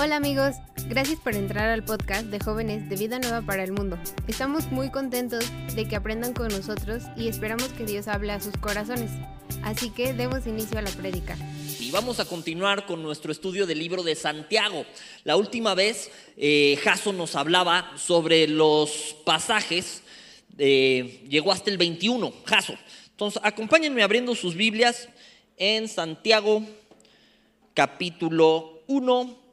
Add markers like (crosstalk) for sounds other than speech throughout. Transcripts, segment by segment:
Hola amigos, gracias por entrar al podcast de jóvenes de Vida Nueva para el Mundo. Estamos muy contentos de que aprendan con nosotros y esperamos que Dios hable a sus corazones. Así que demos inicio a la prédica. Y vamos a continuar con nuestro estudio del libro de Santiago. La última vez eh, nos hablaba sobre los pasajes, eh, llegó hasta el 21, Jason. Entonces, acompáñenme abriendo sus Biblias en Santiago capítulo 1,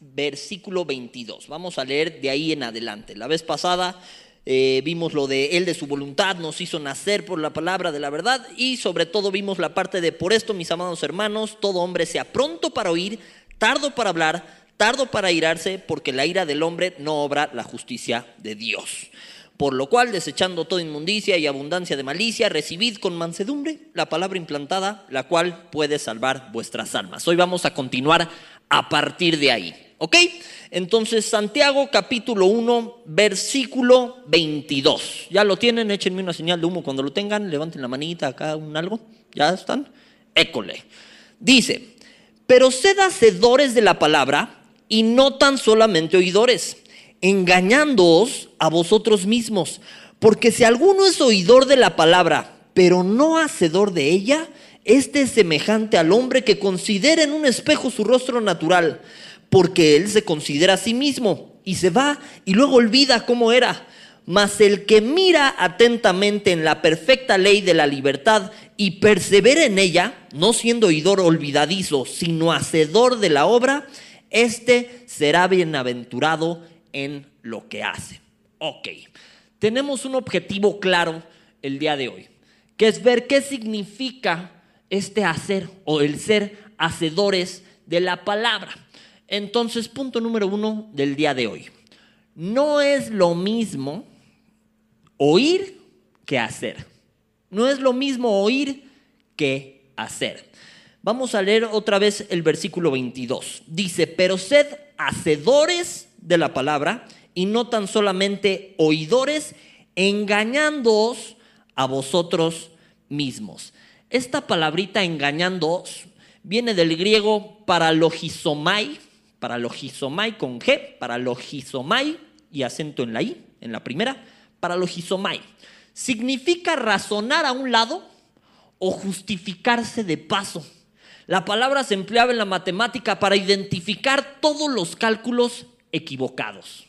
versículo 22. Vamos a leer de ahí en adelante. La vez pasada eh, vimos lo de Él de su voluntad, nos hizo nacer por la palabra de la verdad y sobre todo vimos la parte de por esto, mis amados hermanos, todo hombre sea pronto para oír, tardo para hablar, tardo para irarse, porque la ira del hombre no obra la justicia de Dios. Por lo cual, desechando toda inmundicia y abundancia de malicia, recibid con mansedumbre la palabra implantada, la cual puede salvar vuestras almas. Hoy vamos a continuar a partir de ahí. ¿Ok? Entonces, Santiago capítulo 1, versículo 22. ¿Ya lo tienen? Échenme una señal de humo cuando lo tengan. Levanten la manita acá, un algo. ¿Ya están? École. Dice, pero sed hacedores de la palabra y no tan solamente oidores, engañándoos a vosotros mismos. Porque si alguno es oidor de la palabra, pero no hacedor de ella, este es semejante al hombre que considera en un espejo su rostro natural porque él se considera a sí mismo y se va y luego olvida cómo era. Mas el que mira atentamente en la perfecta ley de la libertad y persevera en ella, no siendo oidor olvidadizo, sino hacedor de la obra, éste será bienaventurado en lo que hace. Ok, tenemos un objetivo claro el día de hoy, que es ver qué significa este hacer o el ser hacedores de la palabra. Entonces, punto número uno del día de hoy. No es lo mismo oír que hacer. No es lo mismo oír que hacer. Vamos a leer otra vez el versículo 22. Dice, pero sed hacedores de la palabra y no tan solamente oidores, engañándoos a vosotros mismos. Esta palabrita engañándoos viene del griego paralogizomai, para logisomai con G, para logisomai y acento en la I, en la primera, para logisomai. Significa razonar a un lado o justificarse de paso. La palabra se empleaba en la matemática para identificar todos los cálculos equivocados.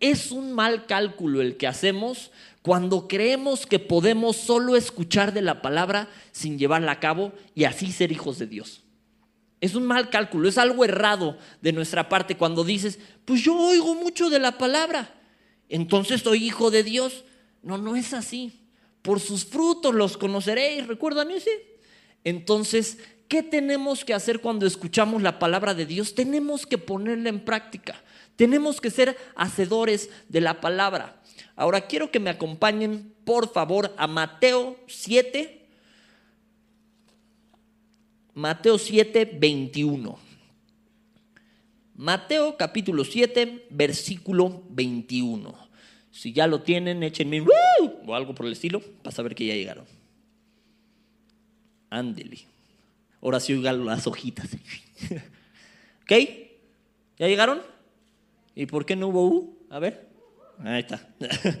Es un mal cálculo el que hacemos cuando creemos que podemos solo escuchar de la palabra sin llevarla a cabo y así ser hijos de Dios. Es un mal cálculo, es algo errado de nuestra parte cuando dices, pues yo oigo mucho de la palabra, entonces soy hijo de Dios. No, no es así. Por sus frutos los conoceréis, ¿recuerdan ese? Entonces, ¿qué tenemos que hacer cuando escuchamos la palabra de Dios? Tenemos que ponerla en práctica. Tenemos que ser hacedores de la palabra. Ahora quiero que me acompañen, por favor, a Mateo 7, Mateo 7, 21. Mateo capítulo 7, versículo 21. Si ya lo tienen, échenme o algo por el estilo para saber que ya llegaron. Ándele. Ahora sí oigan las hojitas. (laughs) ¿Ok? ¿Ya llegaron? ¿Y por qué no hubo U? A ver. Ahí está. (laughs)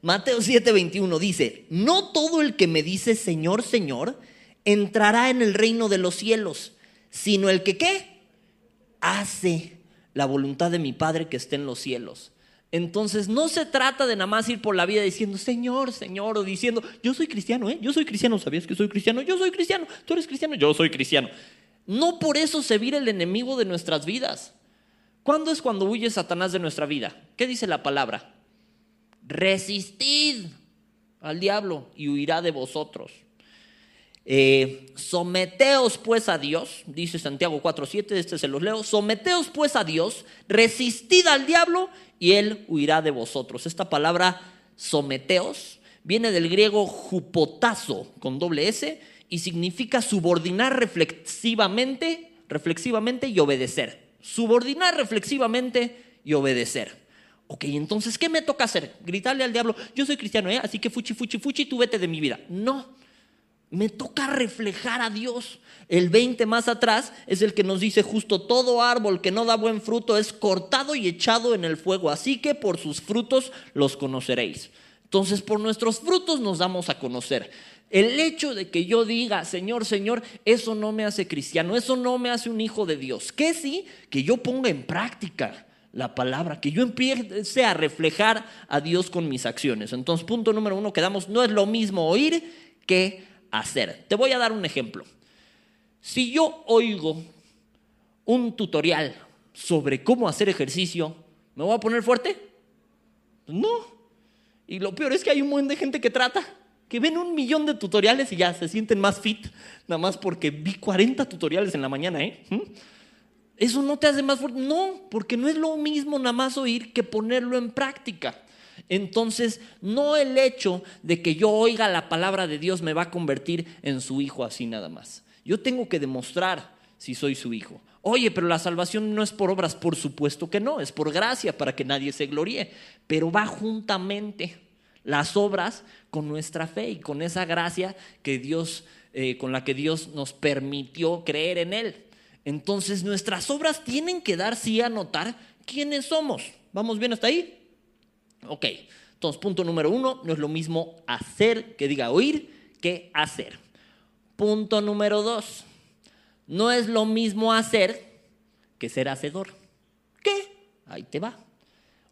Mateo 7, 21 dice, no todo el que me dice Señor, Señor, entrará en el reino de los cielos, sino el que qué? Hace la voluntad de mi Padre que esté en los cielos. Entonces no se trata de nada más ir por la vida diciendo, Señor, Señor, o diciendo, yo soy cristiano, ¿eh? Yo soy cristiano, ¿sabías que soy cristiano? Yo soy cristiano, tú eres cristiano, yo soy cristiano. No por eso se vira el enemigo de nuestras vidas. ¿Cuándo es cuando huye Satanás de nuestra vida? ¿Qué dice la palabra? Resistid al diablo y huirá de vosotros. Eh, someteos pues a Dios, dice Santiago 4.7, este se los leo, someteos pues a Dios, resistid al diablo y él huirá de vosotros. Esta palabra someteos viene del griego jupotazo con doble S y significa subordinar reflexivamente, reflexivamente y obedecer. Subordinar reflexivamente y obedecer. Ok, entonces, ¿qué me toca hacer? Gritarle al diablo, yo soy cristiano, ¿eh? así que fuchi, fuchi, fuchi, tú vete de mi vida. No, me toca reflejar a Dios. El 20 más atrás es el que nos dice justo, todo árbol que no da buen fruto es cortado y echado en el fuego, así que por sus frutos los conoceréis. Entonces, por nuestros frutos nos damos a conocer. El hecho de que yo diga, Señor, Señor, eso no me hace cristiano, eso no me hace un hijo de Dios. Que sí, que yo ponga en práctica la palabra, que yo empiece a reflejar a Dios con mis acciones. Entonces, punto número uno, quedamos, no es lo mismo oír que hacer. Te voy a dar un ejemplo. Si yo oigo un tutorial sobre cómo hacer ejercicio, ¿me voy a poner fuerte? No. Y lo peor es que hay un montón de gente que trata que ven un millón de tutoriales y ya se sienten más fit, nada más porque vi 40 tutoriales en la mañana, ¿eh? ¿Mm? Eso no te hace más fuerte. No, porque no es lo mismo nada más oír que ponerlo en práctica. Entonces, no el hecho de que yo oiga la palabra de Dios me va a convertir en su hijo así nada más. Yo tengo que demostrar si soy su hijo. Oye, pero la salvación no es por obras, por supuesto que no, es por gracia para que nadie se gloríe, pero va juntamente las obras con nuestra fe y con esa gracia que Dios, eh, con la que Dios nos permitió creer en Él. Entonces nuestras obras tienen que dar sí a notar quiénes somos. ¿Vamos bien hasta ahí? Ok, entonces punto número uno, no es lo mismo hacer que diga oír que hacer. Punto número dos, no es lo mismo hacer que ser hacedor. ¿Qué? Ahí te va.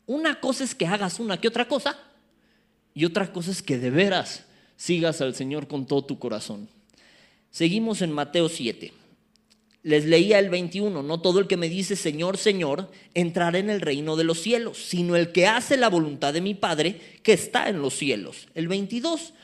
Una cosa es que hagas una que otra cosa y otra cosa es que de veras sigas al Señor con todo tu corazón. Seguimos en Mateo 7. Les leía el 21, no todo el que me dice Señor, Señor, entrará en el reino de los cielos, sino el que hace la voluntad de mi Padre que está en los cielos. El 22,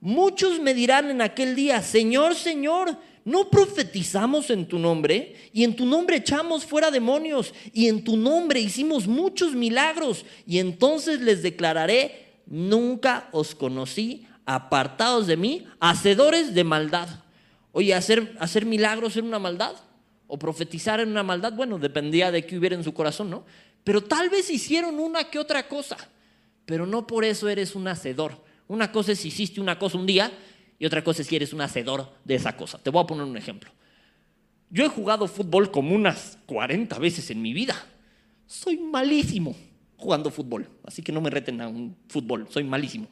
muchos me dirán en aquel día, Señor, Señor, ¿no profetizamos en tu nombre? Y en tu nombre echamos fuera demonios, y en tu nombre hicimos muchos milagros, y entonces les declararé, nunca os conocí, apartados de mí, hacedores de maldad. Oye, hacer, hacer milagros en una maldad o profetizar en una maldad, bueno, dependía de qué hubiera en su corazón, ¿no? Pero tal vez hicieron una que otra cosa, pero no por eso eres un hacedor. Una cosa es si hiciste una cosa un día y otra cosa es si eres un hacedor de esa cosa. Te voy a poner un ejemplo. Yo he jugado fútbol como unas 40 veces en mi vida. Soy malísimo jugando fútbol. Así que no me reten a un fútbol, soy malísimo.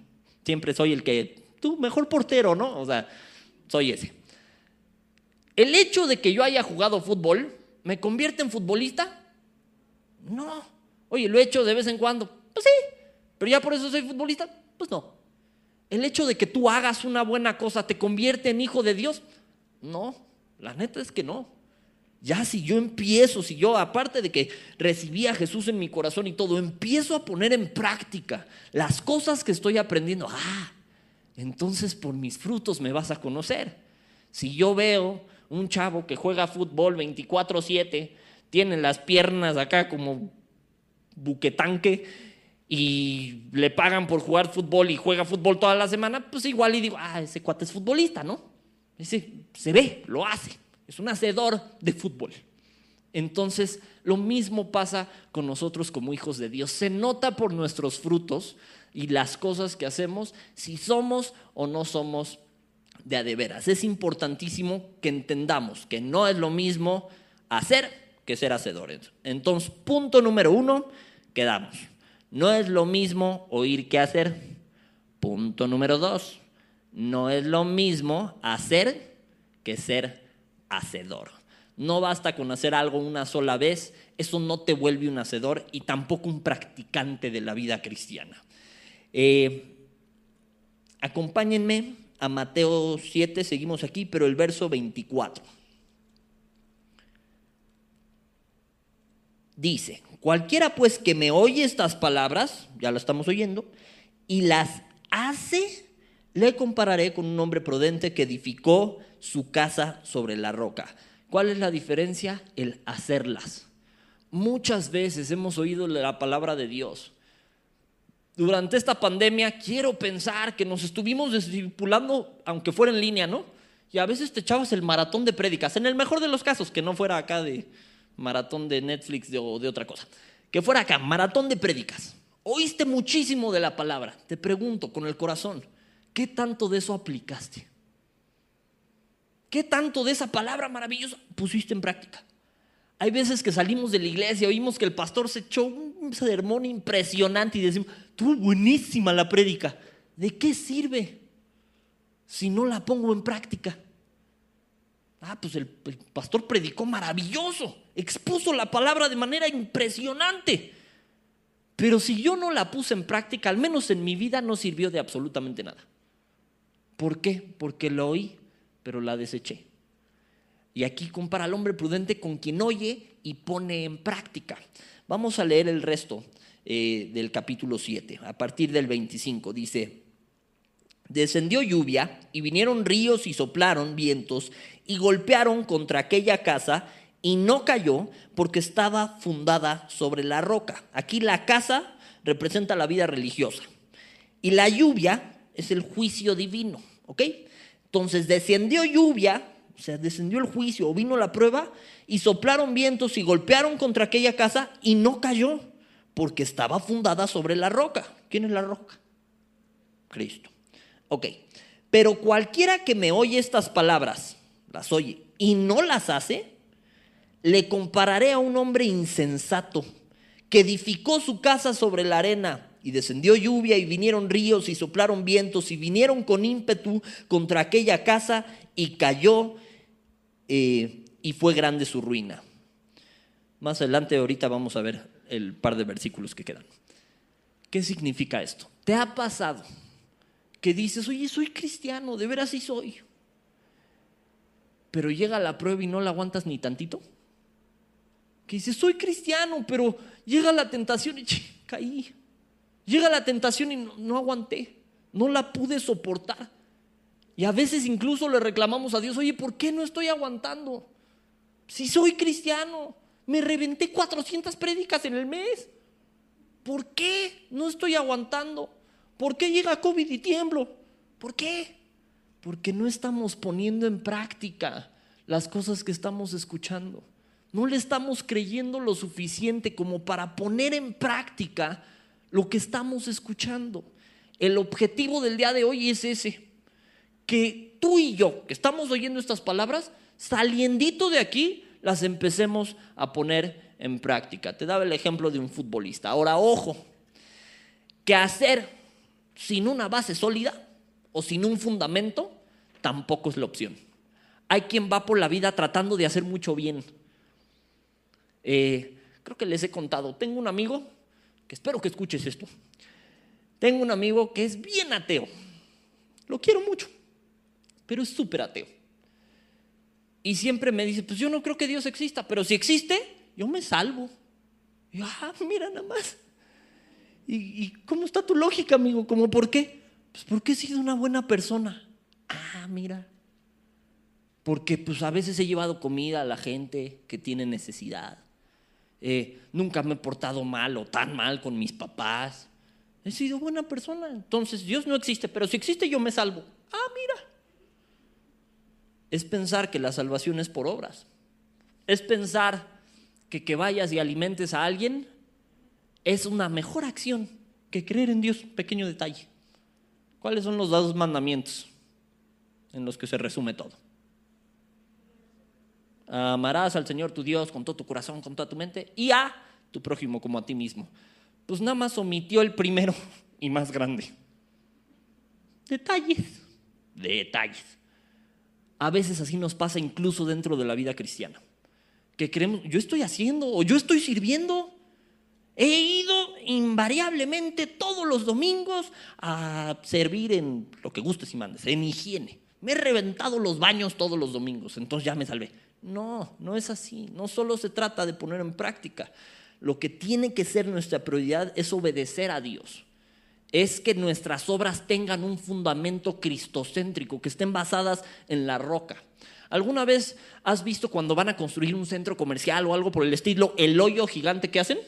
Siempre soy el que, tú, mejor portero, ¿no? O sea, soy ese. ¿El hecho de que yo haya jugado fútbol me convierte en futbolista? No. Oye, lo he hecho de vez en cuando. Pues sí. Pero ya por eso soy futbolista. Pues no. ¿El hecho de que tú hagas una buena cosa te convierte en hijo de Dios? No. La neta es que no. Ya si yo empiezo, si yo, aparte de que recibí a Jesús en mi corazón y todo, empiezo a poner en práctica las cosas que estoy aprendiendo, ah, entonces por mis frutos me vas a conocer. Si yo veo un chavo que juega fútbol 24/7, tiene las piernas acá como buquetanque y le pagan por jugar fútbol y juega fútbol toda la semana, pues igual y digo, ah, ese cuate es futbolista, ¿no? Ese se ve, lo hace es un hacedor de fútbol. Entonces, lo mismo pasa con nosotros como hijos de Dios. Se nota por nuestros frutos y las cosas que hacemos si somos o no somos de a de veras. Es importantísimo que entendamos que no es lo mismo hacer que ser hacedores. Entonces, punto número uno, quedamos. No es lo mismo oír que hacer. Punto número dos, no es lo mismo hacer que ser hacedor. No basta con hacer algo una sola vez, eso no te vuelve un hacedor y tampoco un practicante de la vida cristiana. Eh, acompáñenme a Mateo 7, seguimos aquí, pero el verso 24. Dice, cualquiera pues que me oye estas palabras, ya lo estamos oyendo, y las hace, le compararé con un hombre prudente que edificó su casa sobre la roca. ¿Cuál es la diferencia? El hacerlas. Muchas veces hemos oído la palabra de Dios. Durante esta pandemia quiero pensar que nos estuvimos discipulando, aunque fuera en línea, ¿no? Y a veces te echabas el maratón de prédicas, en el mejor de los casos, que no fuera acá de maratón de Netflix o de otra cosa, que fuera acá, maratón de prédicas. Oíste muchísimo de la palabra. Te pregunto con el corazón, ¿qué tanto de eso aplicaste? ¿Qué tanto de esa palabra maravillosa pusiste en práctica? Hay veces que salimos de la iglesia, oímos que el pastor se echó un sermón impresionante y decimos, tuvo buenísima la prédica. ¿De qué sirve si no la pongo en práctica? Ah, pues el, el, pastor predicó maravilloso, expuso la palabra de manera impresionante. Pero si yo no la puse en práctica, al menos en mi vida, no sirvió de absolutamente nada. ¿Por qué? Porque lo oí, pero la deseché. Y aquí compara al hombre prudente con quien oye y pone en práctica. Vamos a leer el resto eh, del capítulo 7, a partir del 25. Dice, descendió lluvia y vinieron ríos y soplaron vientos y golpearon contra aquella casa y no cayó porque estaba fundada sobre la roca. Aquí la casa representa la vida religiosa y la lluvia es el juicio divino, ¿ok? Entonces descendió lluvia, o sea, descendió el juicio, o vino la prueba, y soplaron vientos y golpearon contra aquella casa y no cayó, porque estaba fundada sobre la roca. ¿Quién es la roca? Cristo. Ok, pero cualquiera que me oye estas palabras, las oye, y no las hace, le compararé a un hombre insensato que edificó su casa sobre la arena y descendió lluvia y vinieron ríos y soplaron vientos y vinieron con ímpetu contra aquella casa y cayó eh, y fue grande su ruina. Más adelante ahorita vamos a ver el par de versículos que quedan. ¿Qué significa esto? ¿Te ha pasado que dices, oye, soy cristiano, de veras sí soy? Pero llega la prueba y no la aguantas ni tantito. Que dices, soy cristiano, pero llega la tentación y (laughs) caí. Llega la tentación y no, no, aguanté, no la pude soportar. Y a veces incluso le reclamamos a Dios, oye, ¿por qué no estoy aguantando? Si soy cristiano, me reventé 400 prédicas en el mes. ¿Por qué no estoy aguantando? ¿Por qué llega COVID y tiemblo? ¿Por qué? Porque no estamos poniendo en práctica las cosas que estamos escuchando. No le estamos creyendo lo suficiente como para poner en práctica lo que estamos escuchando. El objetivo del día de hoy es ese, que tú y yo, que estamos oyendo estas palabras, saliendito de aquí, las empecemos a poner en práctica. Te daba el ejemplo de un futbolista. Ahora, ojo, que hacer sin una base sólida o sin un fundamento tampoco es la opción. Hay quien va por la vida tratando de hacer mucho bien. Eh, creo que les he contado, tengo un amigo que espero que escuches esto. Tengo un amigo que es bien ateo. Lo quiero mucho, pero es súper ateo. Y siempre me dice, pues yo no creo que Dios exista, pero si existe, yo me salvo. Y yo, ah, mira nada más. ¿Y, ¿Y, cómo está tu lógica, amigo? ¿Cómo por qué? Pues porque he sido una buena persona. Ah, mira. Porque pues a veces he llevado comida a la gente que tiene necesidad. Eh, nunca me he portado mal o tan mal con mis papás. He sido buena persona. Entonces Dios no existe, pero si existe yo me salvo. Ah, mira. Es pensar que la salvación es por obras. Es pensar que que vayas y alimentes a alguien es una mejor acción que creer en Dios. Pequeño detalle. ¿Cuáles son los dos mandamientos en los que se resume todo? amarás al Señor tu Dios con todo tu corazón, con toda tu mente, y a tu prójimo como a ti mismo. Pues nada más omitió el primero (laughs) y más grande. Detalles, detalles. A veces así nos pasa incluso dentro de la vida cristiana. Que creemos, yo estoy haciendo o yo estoy sirviendo. He ido invariablemente todos los domingos a servir en lo que gustes y mandes, en higiene. Me he reventado los baños todos los domingos, entonces ya me salvé. No, no es así. No solo se trata de poner en práctica. Lo que tiene que ser nuestra prioridad es obedecer a Dios. Es que nuestras obras tengan un fundamento cristocéntrico, que estén basadas en la roca. ¿Alguna vez has visto cuando van a construir un centro comercial o algo por el estilo, el hoyo gigante que hacen?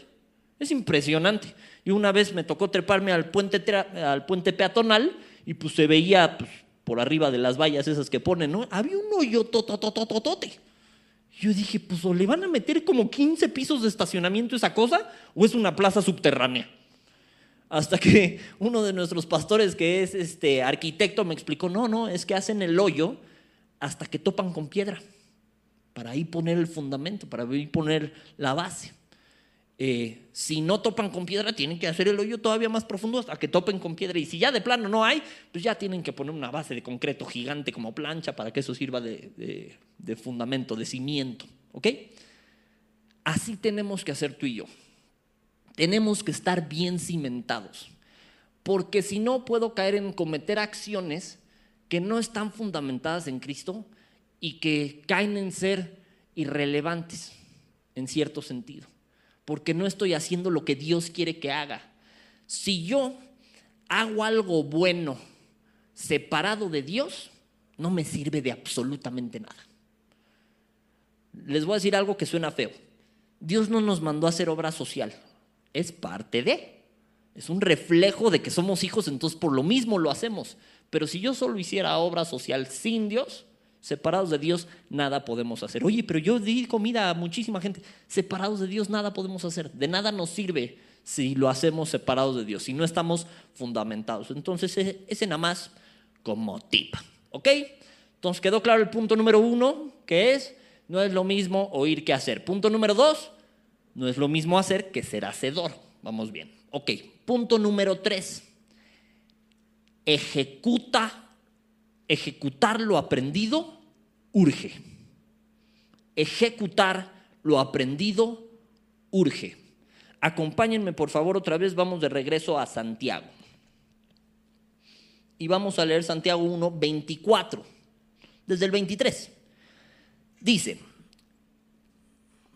Es impresionante. Y una vez me tocó treparme al puente, al puente peatonal y pues se veía pues, por arriba de las vallas esas que ponen, ¿no? Había un hoyo tototototote. Yo dije, pues le van a meter como 15 pisos de estacionamiento a esa cosa o es una plaza subterránea. Hasta que (laughs) uno de nuestros pastores, que es este arquitecto, me explicó, no, no, es que hacen el hoyo hasta que topan con piedra, para ahí poner el fundamento, para ahí poner la base. Eh, si no topan con piedra, tienen que hacer el hoyo todavía más profundo hasta que topen con piedra. Y si ya de plano no hay, pues ya tienen que poner una base de concreto gigante como plancha para que eso sirva de, de fundamento, de cimiento. ¿Ok? Así tenemos que hacer tú y yo. Tenemos que estar bien cimentados. Porque si no, puedo caer en cometer acciones que no están fundamentadas en Cristo y que caen en ser irrelevantes en cierto sentido porque no estoy haciendo lo que Dios quiere que haga. Si yo hago algo bueno separado de Dios, no me sirve de absolutamente nada. Les voy a decir algo que suena feo. Dios no nos mandó a hacer obra social, es parte de. Es un reflejo de que somos hijos, entonces por lo mismo lo hacemos. Pero si yo solo hiciera obra social sin Dios, Separados de Dios nada podemos hacer. Oye, pero yo di comida a muchísima gente. Separados de Dios nada podemos hacer. De nada nos sirve si lo hacemos separados de Dios, si no estamos fundamentados. Entonces, e, ese nada más como tip. ¿Ok? Entonces quedó claro el punto número uno, que es, no es lo mismo oír que hacer. Punto número dos, no es lo mismo hacer que ser hacedor. Vamos bien. Ok, punto número tres, ejecuta ejecutar lo aprendido urge. Ejecutar lo aprendido urge. Acompáñenme por favor otra vez, vamos de regreso a Santiago. Y vamos a leer Santiago 1, 24, desde el 23. Dice,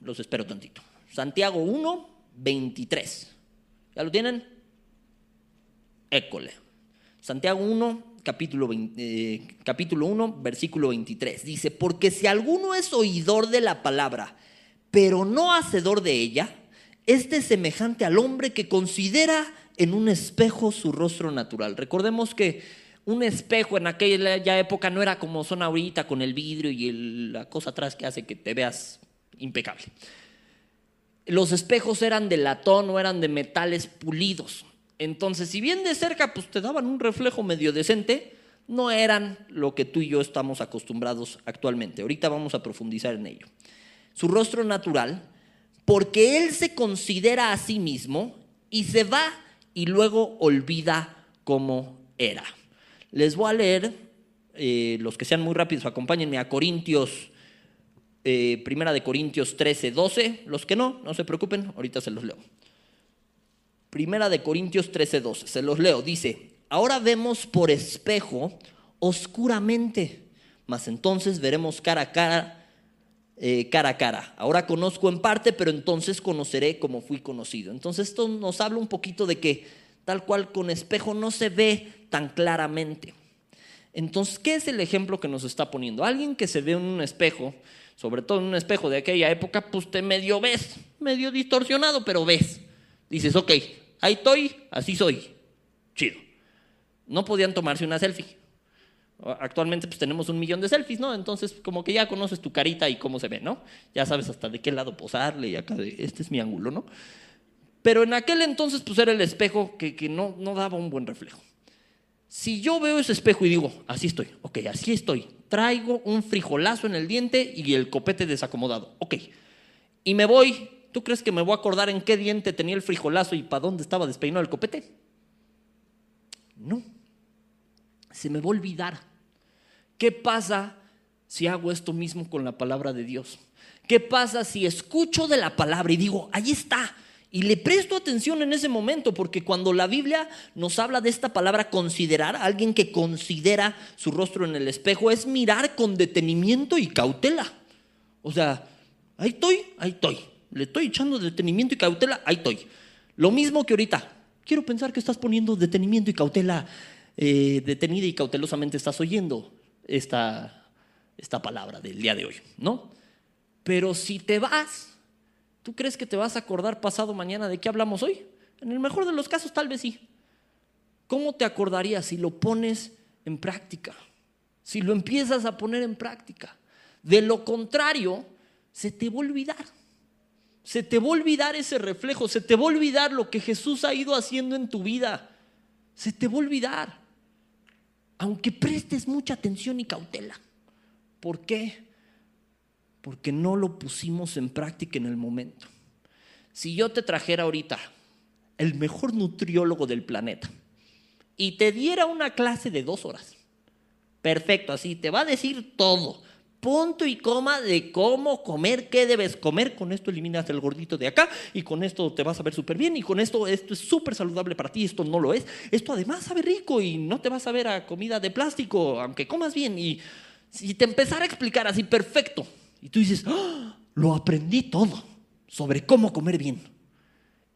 los espero tantito. Santiago 1, 23. ¿Ya lo tienen? École. Santiago 1, capítulo, eh, capítulo 1, versículo 23. Dice, porque si alguno es oidor de la palabra, pero no hacedor de ella, este es semejante al hombre que considera en un espejo su rostro natural. Recordemos que un espejo en aquella época no era como son ahorita con el vidrio y la cosa atrás que hace que te veas impecable. Los espejos eran de latón o eran de metales pulidos. Entonces, si bien de cerca pues te daban un reflejo medio decente, no eran lo que tú y yo estamos acostumbrados actualmente. Ahorita vamos a profundizar en ello. Su rostro natural, porque él se considera a sí mismo y se va y luego olvida cómo era. Les voy a leer, eh, los que sean muy rápidos, acompáñenme a Corintios, eh, primera de Corintios 13, 12. Los que no, no se preocupen, ahorita se los leo. Primera de Corintios 13:12, se los leo, dice, ahora vemos por espejo oscuramente, mas entonces veremos cara a cara, eh, cara a cara. Ahora conozco en parte, pero entonces conoceré como fui conocido. Entonces esto nos habla un poquito de que tal cual con espejo no se ve tan claramente. Entonces, ¿qué es el ejemplo que nos está poniendo? Alguien que se ve en un espejo, sobre todo en un espejo de aquella época, pues te medio ves, medio distorsionado, pero ves. Dices, ok, ahí estoy, así soy. Chido. No podían tomarse una selfie. Actualmente pues tenemos un millón de selfies, ¿no? Entonces como que ya conoces tu carita y cómo se ve, ¿no? Ya sabes hasta de qué lado posarle y acá de, este es mi ángulo, ¿no? Pero en aquel entonces pues era el espejo que, que no, no daba un buen reflejo. Si yo veo ese espejo y digo, así estoy, ok, así estoy, traigo un frijolazo en el diente y el copete desacomodado, ok, y me voy ¿Tú crees que me voy a acordar en qué diente tenía el frijolazo y para dónde estaba despeinado el copete? No. Se me va a olvidar. ¿Qué pasa si hago esto mismo con la palabra de Dios? ¿Qué pasa si escucho de la palabra y digo, ahí está? Y le presto atención en ese momento, porque cuando la Biblia nos habla de esta palabra considerar, alguien que considera su rostro en el espejo, es mirar con detenimiento y cautela. O sea, ahí estoy, ahí estoy le estoy echando detenimiento y cautela, ahí estoy. Lo mismo que ahorita. Quiero pensar que estás poniendo detenimiento y cautela, eh, detenida y cautelosamente estás oyendo esta, esta palabra del día de hoy, ¿no? Pero si te vas, ¿tú crees que te vas a acordar pasado mañana de qué hablamos hoy? En el mejor de los casos, tal vez sí. ¿Cómo te acordarías si lo pones en práctica? Si lo empiezas a poner en práctica. De lo contrario, se te va a olvidar se te va a olvidar ese reflejo, se te va a olvidar lo que Jesús ha ido haciendo en tu vida. Se te va a olvidar. Aunque prestes mucha atención y cautela. ¿Por qué? Porque no lo pusimos en práctica en el momento. Si yo te trajera ahorita el mejor nutriólogo del planeta y te diera una clase de dos horas, perfecto, así, te va a decir todo punto y coma de cómo comer, qué debes comer. Con esto eliminas el gordito de acá y con esto te vas a ver súper bien y con esto esto es súper saludable para ti, esto no lo es. Esto además sabe rico y no te vas a ver a comida de plástico, aunque comas bien. Y si te empezara a explicar así perfecto y tú dices, ¡Ah! lo aprendí todo sobre cómo comer bien.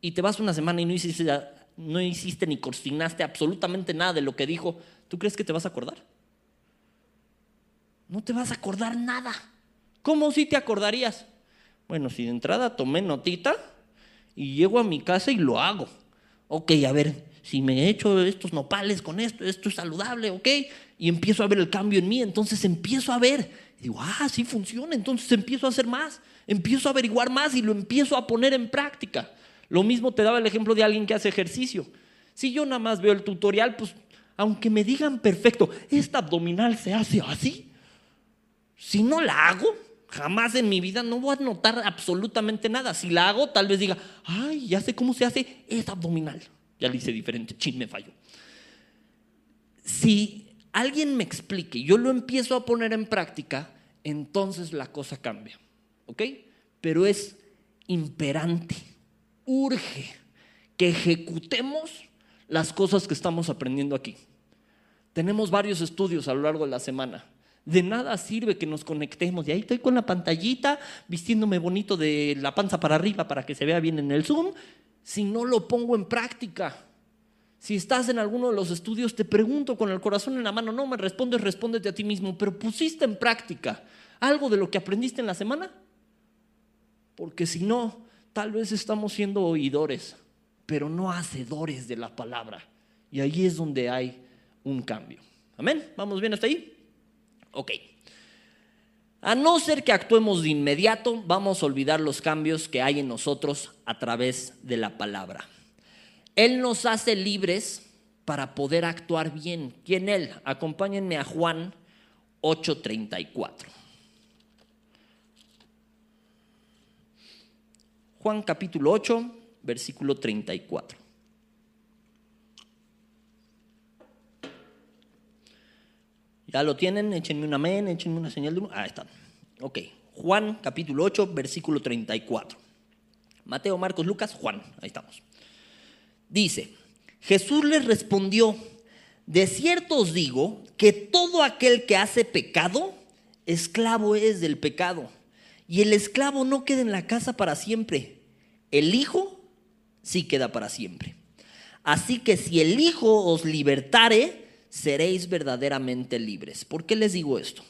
Y te vas una semana y no hiciste, no hiciste ni cocinaste absolutamente nada de lo que dijo, ¿tú crees que te vas a acordar? no te vas a acordar nada. ¿Cómo si te acordarías? Bueno, si de entrada tomé notita y llego a mi casa y lo hago. Ok, a ver, si me he hecho estos nopales con esto, esto es saludable, ok, y empiezo a ver el cambio en mí, entonces empiezo a ver, digo, ah, sí funciona, entonces empiezo a hacer más, empiezo a averiguar más y lo empiezo a poner en práctica. Lo mismo te daba el ejemplo de alguien que hace ejercicio. Si yo nada más veo el tutorial, pues aunque me digan perfecto, esta abdominal se hace así, si no la hago, jamás en mi vida no voy a notar absolutamente nada. Si la hago, tal vez diga, ay, ya sé cómo se hace, es abdominal. Ya le hice diferente, chin, me falló. Si alguien me explique, yo lo empiezo a poner en práctica, entonces la cosa cambia. ¿Ok? Pero es imperante, urge que ejecutemos las cosas que estamos aprendiendo aquí. Tenemos varios estudios a lo largo de la semana de nada sirve que nos conectemos. Y ahí estoy con la pantallita, vistiéndome bonito de la panza para arriba para que se vea bien en el Zoom, si no lo pongo en práctica. Si estás en alguno de los estudios, te pregunto con el corazón en la mano, no me respondes, respóndete a ti mismo, pero pusiste en práctica algo de lo que aprendiste en la semana. Porque si no, tal vez estamos siendo oidores, pero no hacedores de la palabra. Y ahí es donde hay un cambio. Amén. ¿Vamos bien hasta ahí? Ok. A no ser que actuemos de inmediato, vamos a olvidar los cambios que hay en nosotros a través de la palabra. Él nos hace libres para poder actuar bien. ¿Quién Él? Acompáñenme a Juan 8:34. Juan capítulo 8, versículo 34. ¿Ya lo tienen? Échenme un amén, échenme una señal de... Ah, está. Ok. Juan capítulo 8, versículo 34. Mateo, Marcos, Lucas, Juan. Ahí estamos. Dice, Jesús les respondió, de cierto os digo que todo aquel que hace pecado, esclavo es del pecado. Y el esclavo no queda en la casa para siempre. El Hijo sí queda para siempre. Así que si el Hijo os libertare, seréis verdaderamente libres. ¿Por qué les digo esto?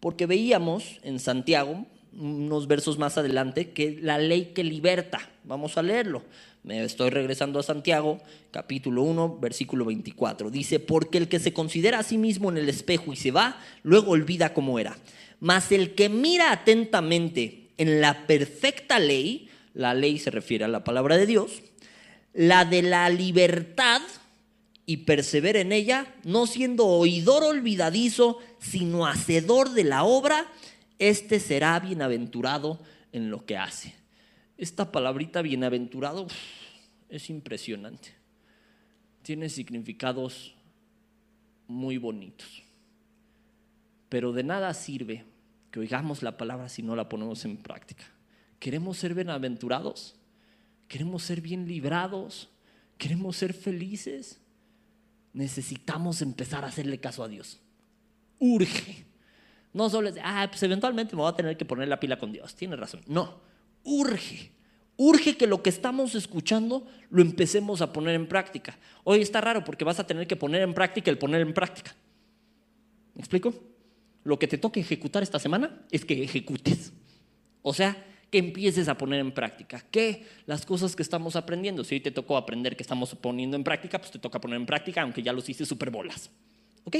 Porque veíamos en Santiago, unos versos más adelante, que la ley que liberta, vamos a leerlo. Me estoy regresando a Santiago, capítulo 1, versículo 24. Dice, porque el que se considera a sí mismo en el espejo y se va, luego olvida cómo era. Mas el que mira atentamente en la perfecta ley, la ley se refiere a la palabra de Dios, la de la libertad, y persevera en ella, no siendo oidor olvidadizo, sino hacedor de la obra, este será bienaventurado en lo que hace. Esta palabrita bienaventurado es impresionante. Tiene significados muy bonitos. Pero de nada sirve que oigamos la palabra si no la ponemos en práctica. ¿Queremos ser bienaventurados? ¿Queremos ser bien librados? ¿Queremos ser felices? necesitamos empezar a hacerle caso a Dios. Urge. No solo es, ah, pues eventualmente me voy a tener que poner la pila con Dios. Tiene razón. No, urge. Urge que lo que estamos escuchando lo empecemos a poner en práctica. Hoy está raro porque vas a tener que poner en práctica el poner en práctica. ¿Me explico? Lo que te toca ejecutar esta semana es que ejecutes. O sea, que empieces a poner en práctica. ¿Qué? Las cosas que estamos aprendiendo. Si hoy te tocó aprender que estamos poniendo en práctica, pues te toca poner en práctica, aunque ya los hice super bolas. ¿Ok?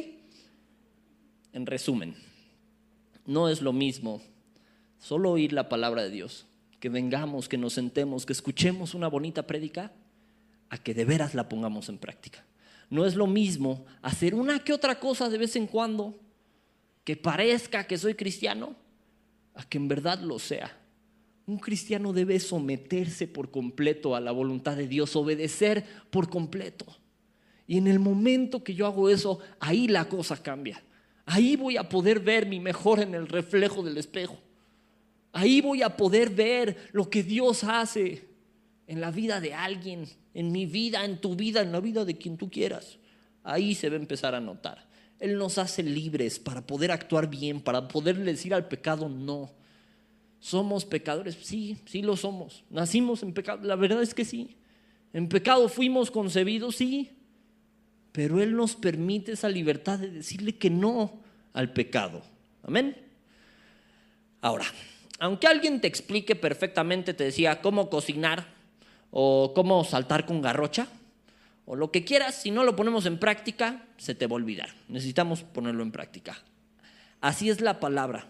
En resumen, no es lo mismo solo oír la palabra de Dios, que vengamos, que nos sentemos, que escuchemos una bonita prédica, a que de veras la pongamos en práctica. No es lo mismo hacer una que otra cosa de vez en cuando que parezca que soy cristiano a que en verdad lo sea. Un cristiano debe someterse por completo a la voluntad de Dios, obedecer por completo. Y en el momento que yo hago eso, ahí la cosa cambia. Ahí voy a poder ver mi mejor en el reflejo del espejo. Ahí voy a poder ver lo que Dios hace en la vida de alguien, en mi vida, en tu vida, en la vida de quien tú quieras. Ahí se va a empezar a notar. Él nos hace libres para poder actuar bien, para poder decir al pecado no. ¿Somos pecadores? Sí, sí lo somos. Nacimos en pecado. La verdad es que sí. En pecado fuimos concebidos, sí. Pero Él nos permite esa libertad de decirle que no al pecado. Amén. Ahora, aunque alguien te explique perfectamente, te decía, cómo cocinar o cómo saltar con garrocha, o lo que quieras, si no lo ponemos en práctica, se te va a olvidar. Necesitamos ponerlo en práctica. Así es la palabra.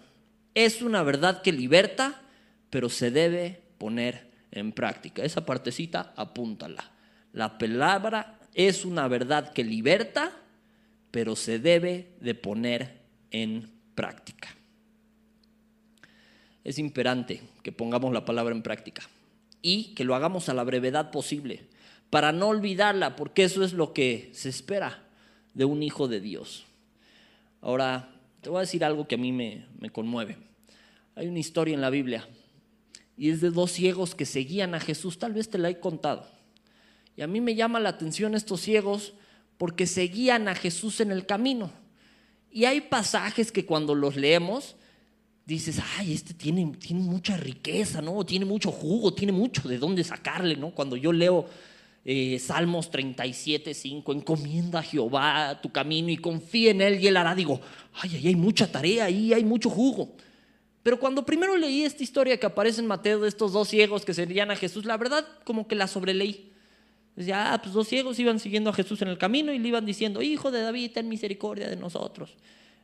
Es una verdad que liberta, pero se debe poner en práctica. Esa partecita, apúntala. La palabra es una verdad que liberta, pero se debe de poner en práctica. Es imperante que pongamos la palabra en práctica y que lo hagamos a la brevedad posible para no olvidarla, porque eso es lo que se espera de un hijo de Dios. Ahora, te voy a decir algo que a mí me, conmueve. Hay una historia en la Biblia y es de dos ciegos que seguían a Jesús, tal vez te la he contado. Y a mí me llama la atención estos ciegos porque seguían a Jesús en el camino. Y hay pasajes que cuando los leemos dices, ay, este tiene, tiene mucha riqueza, ¿no? Tiene mucho jugo, tiene mucho de dónde sacarle, ¿no? Cuando yo leo eh, Salmos 37, 5, encomienda a Jehová tu camino y confía en Él y Él hará. Digo, ay, ay, hay mucha tarea ahí, hay mucho jugo. Pero cuando primero leí esta historia que aparece en Mateo de estos dos ciegos que serían a Jesús, la verdad como que la sobreleí. Decía, ah, pues dos ciegos iban siguiendo a Jesús en el camino y le iban diciendo, hijo de David, ten misericordia de nosotros.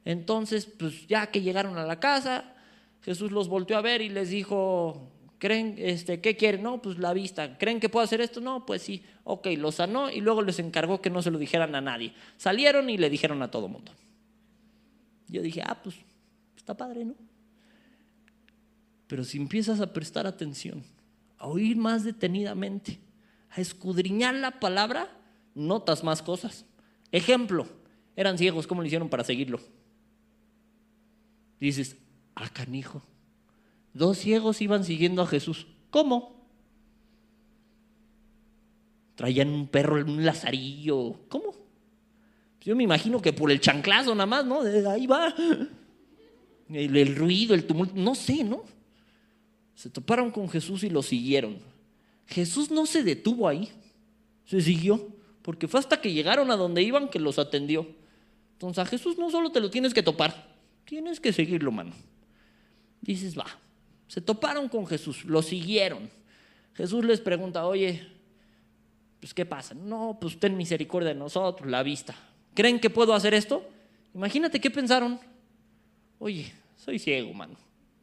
Entonces, pues ya que llegaron a la casa, Jesús los volteó a ver y les dijo, ¿Creen, este, qué quieren? No, pues la vista. ¿Creen que puedo hacer esto? No, pues sí. Ok, lo sanó y luego les encargó que no se lo dijeran a nadie. Salieron y le dijeron a todo mundo. Yo dije, ah, pues está padre, ¿no? Pero si empiezas a prestar atención, a oír más detenidamente, a escudriñar la palabra, notas más cosas. Ejemplo, eran ciegos, ¿cómo le hicieron para seguirlo? Dices, ah, canijo Dos ciegos iban siguiendo a Jesús. ¿Cómo? Traían un perro, un lazarillo. ¿Cómo? Yo me imagino que por el chanclazo nada más, ¿no? Ahí va. El, ruido, el tumulto, no sé, ¿no? Se toparon con Jesús y lo siguieron. Jesús no se detuvo ahí, se siguió, porque fue hasta que llegaron a donde iban que los atendió. Entonces a Jesús no solo te lo tienes que topar, tienes que seguirlo, mano. Dices, va, se toparon con Jesús, lo siguieron. Jesús les pregunta, oye, pues ¿qué pasa? No, pues ten misericordia de nosotros, la vista. ¿Creen que puedo hacer esto? Imagínate qué pensaron. Oye, soy ciego, mano.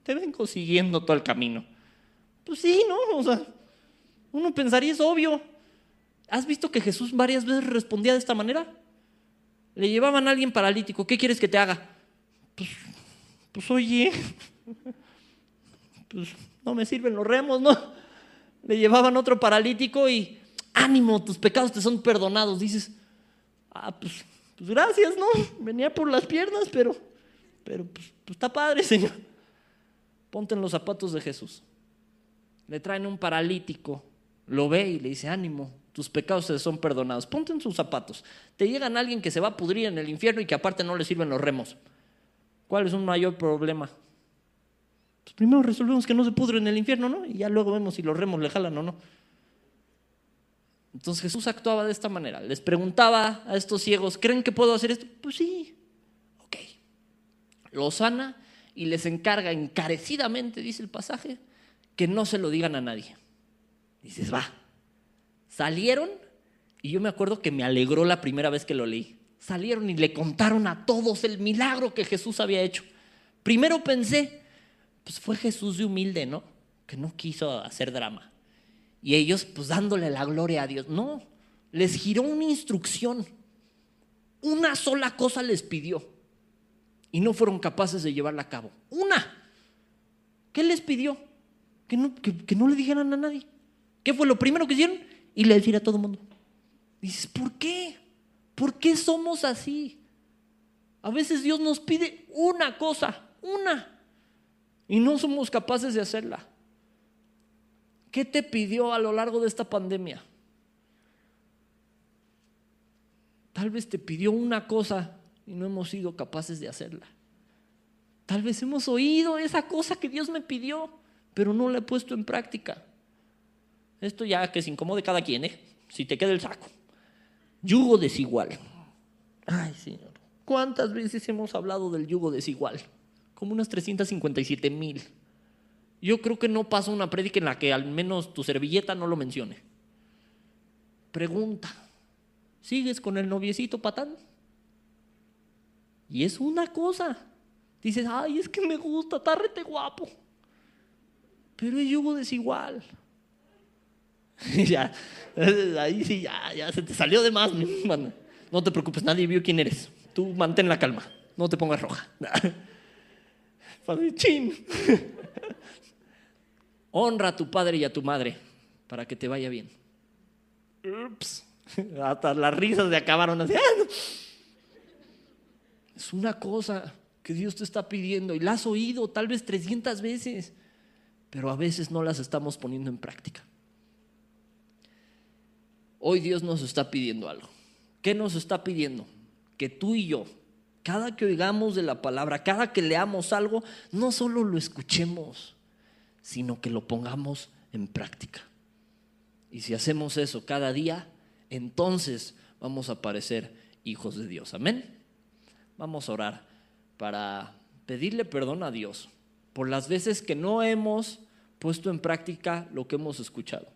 Te vengo siguiendo todo el camino. Pues sí, ¿no? O sea, uno pensaría es obvio. ¿Has visto que Jesús varias veces respondía de esta manera? Le llevaban a alguien paralítico, ¿qué quieres que te haga? Pues, pues oye, (laughs) pues no me sirven los remos, ¿no? Le llevaban otro paralítico y ánimo, tus pecados te son perdonados. Dices, ah, pues, pues gracias, ¿no? Venía por las piernas, pero, pero pues, pues está padre, (laughs) Señor. Ponte en los zapatos de Jesús. Le traen un paralítico, lo ve y le dice, ánimo, tus pecados te son perdonados. Ponte en sus zapatos. Te llegan alguien que se va a pudrir en el infierno y que aparte no le sirven los remos. ¿Cuál es un mayor problema? Pues primero resolvemos que no se pudre en el infierno, ¿no? Y ya luego vemos si los remos le jalan o no. Entonces Jesús actuaba de esta manera. Les preguntaba a estos ciegos, ¿creen que puedo hacer esto? Pues sí. Ok. Lo sana y les encarga encarecidamente, dice el pasaje, que no se lo digan a nadie. Dices, va. Salieron y yo me acuerdo que me alegró la primera vez que lo leí. Salieron y le contaron a todos el milagro que Jesús había hecho. Primero pensé, pues fue Jesús de humilde, ¿no? Que no quiso hacer drama. Y ellos, pues dándole la gloria a Dios. No, les giró una instrucción. Una sola cosa les pidió. y no fueron capaces de llevarla a cabo. Una. ¿Qué les pidió? Que no, que, no le dijeran a nadie. ¿Qué fue lo primero que hicieron? Y le decir a todo el mundo. Dices, ¿por qué? ¿Por qué somos así? A veces Dios nos pide una cosa, una, y no somos capaces de hacerla. ¿Qué te pidió a lo largo de esta pandemia? Tal vez te pidió una cosa y no hemos sido capaces de hacerla. Tal vez hemos oído esa cosa que Dios me pidió, pero no la he puesto en práctica. Esto ya que se incomode cada quien, ¿eh? Si te queda el saco. Yugo desigual. Ay, Señor. ¿Cuántas veces hemos hablado del yugo desigual? Como unas 357 mil. Yo creo que no pasa una prédica en la que al menos tu servilleta no lo mencione. Pregunta. ¿Sigues con el noviecito patán? Y es una cosa. Dices, ay, es que me gusta, está rete guapo. Pero es yugo desigual. (laughs) ya, ahí sí, ya, ya se te salió de más, No te preocupes, nadie vio quién eres. Tú mantén la calma, no te pongas roja. (laughs) Chin. (laughs) Honra a tu padre y a tu madre para que te vaya bien. Ups. Hasta las risas se acabaron así. Es una cosa que Dios te está pidiendo y la has oído tal vez 300 veces, pero a veces no las estamos poniendo en práctica. Hoy Dios nos está pidiendo algo. ¿Qué nos está pidiendo? Que tú y yo, cada que oigamos de la palabra, cada que leamos algo, no solo lo escuchemos, sino que lo pongamos en práctica. Y si hacemos eso cada día, entonces vamos a parecer hijos de Dios. Amén. Vamos a orar para pedirle perdón a Dios por las veces que no hemos puesto en práctica lo que hemos escuchado,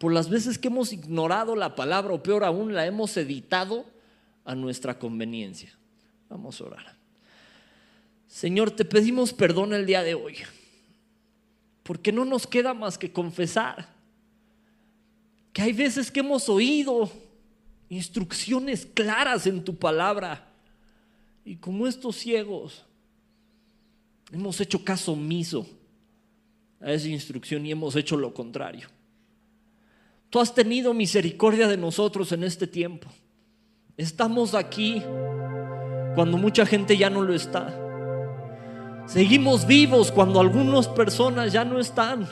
por las veces que hemos ignorado la palabra o peor aún la hemos editado a nuestra conveniencia. Vamos a orar. Señor, te pedimos perdón el día de hoy, porque no nos queda más que confesar que hay veces que hemos oído instrucciones claras en tu palabra y como estos ciegos hemos hecho caso omiso a esa instrucción y hemos hecho lo contrario. Tú has tenido misericordia de nosotros en este tiempo. Estamos aquí cuando mucha gente ya no lo está. Seguimos vivos cuando algunas personas ya no están.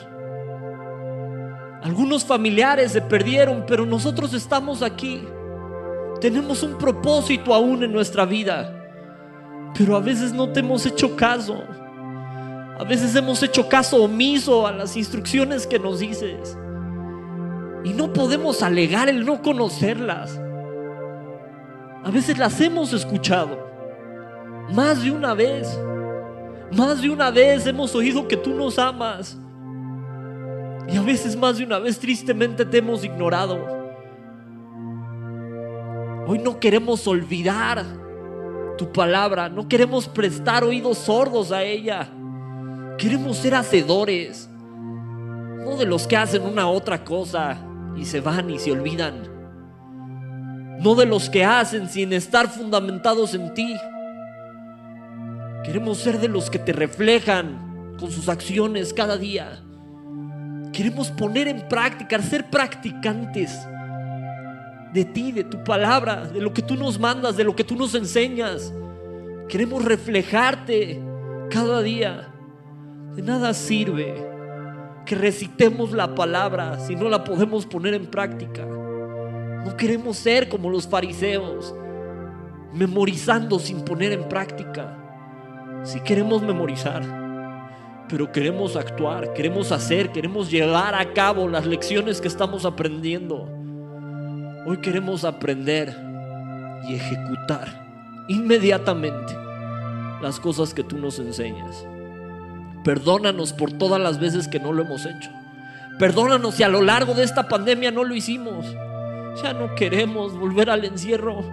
Algunos familiares se perdieron, pero nosotros estamos aquí. Tenemos un propósito aún en nuestra vida. Pero a veces no te hemos hecho caso. A veces hemos hecho caso omiso a las instrucciones que nos dices. Y no podemos alegar el no conocerlas. A veces las hemos escuchado. Más de una vez. Más de una vez hemos oído que tú nos amas. Y a veces más de una vez tristemente te hemos ignorado. Hoy no queremos olvidar tu palabra, no queremos prestar oídos sordos a ella. Queremos ser hacedores, no de los que hacen una otra cosa y se van y se olvidan. No de los que hacen sin estar fundamentados en ti. Queremos ser de los que te reflejan con sus acciones cada día. Queremos poner en práctica, ser practicantes de ti, de tu palabra, de lo que tú nos mandas, de lo que tú nos enseñas. Queremos reflejarte cada día. De nada sirve que recitemos la palabra si no la podemos poner en práctica. No queremos ser como los fariseos, memorizando sin poner en práctica. Si queremos memorizar, pero queremos actuar, queremos hacer, queremos llevar a cabo las lecciones que estamos aprendiendo. Hoy queremos aprender y ejecutar inmediatamente las cosas que tú nos enseñas. Perdónanos por todas las veces que no lo hemos hecho. Perdónanos si a lo largo de esta pandemia no lo hicimos. Ya no queremos volver al encierro.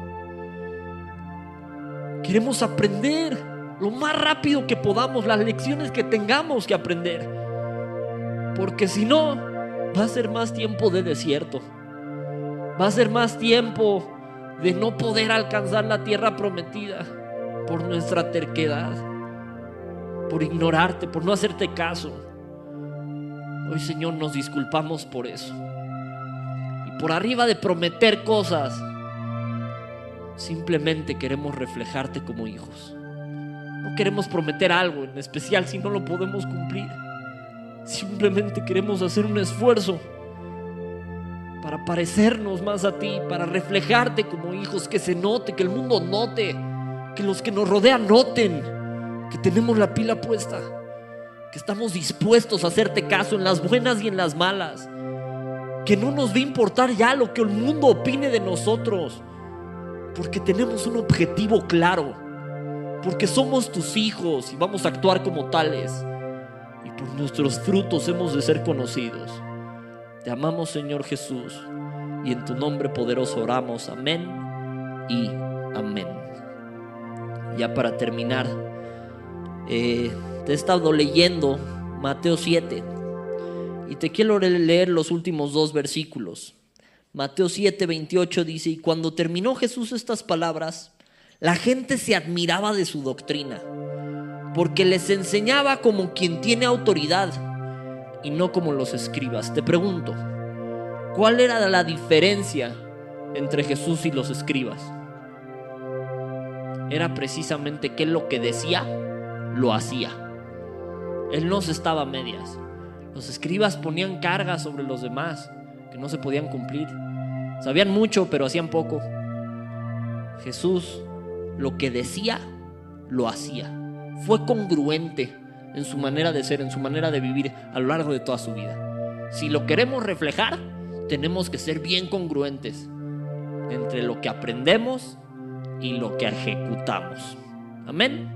Queremos aprender lo más rápido que podamos, las lecciones que tengamos que aprender. Porque si no, va a ser más tiempo de desierto. Va a ser más tiempo de no poder alcanzar la tierra prometida. por nuestra terquedad, por ignorarte, por no hacerte caso. Hoy Señor nos disculpamos por eso. Y por arriba de prometer cosas, simplemente queremos reflejarte como hijos. No queremos prometer algo en especial si no lo podemos cumplir. Simplemente queremos hacer un esfuerzo para parecernos más a ti, para reflejarte como hijos, que se note, que el mundo note, que los que nos rodean noten que tenemos la pila puesta, que estamos dispuestos a hacerte caso en las buenas y en las malas, que no nos va a importar ya lo que el mundo opine de nosotros, porque tenemos un objetivo claro, porque somos tus hijos y vamos a actuar como tales, y por nuestros frutos hemos de ser conocidos. Te amamos Señor Jesús, y en tu nombre poderoso oramos, amén y amén. Ya para terminar, eh, te he estado leyendo Mateo 7 y te quiero leer los últimos dos versículos. Mateo 7, 28 dice, y cuando terminó Jesús estas palabras, la gente se admiraba de su doctrina, porque les enseñaba como quien tiene autoridad y no como los escribas. Te pregunto, ¿cuál era la diferencia entre Jesús y los escribas? Era precisamente que lo que decía, lo hacía. Él no se estaba a medias. Los escribas ponían cargas sobre los demás que no se podían cumplir. Sabían mucho, pero hacían poco. Jesús lo que decía, lo hacía. Fue congruente en su manera de ser, en su manera de vivir a lo largo de toda su vida. Si lo queremos reflejar, tenemos que ser bien congruentes entre lo que aprendemos y lo que ejecutamos. Amén.